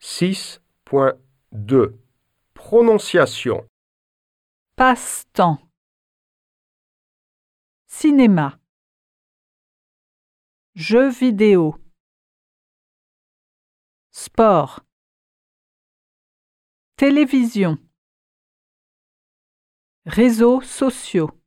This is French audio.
6.2 Prononciation Passe-temps. Cinéma. Jeux vidéo. Sport. Télévision. Réseaux sociaux.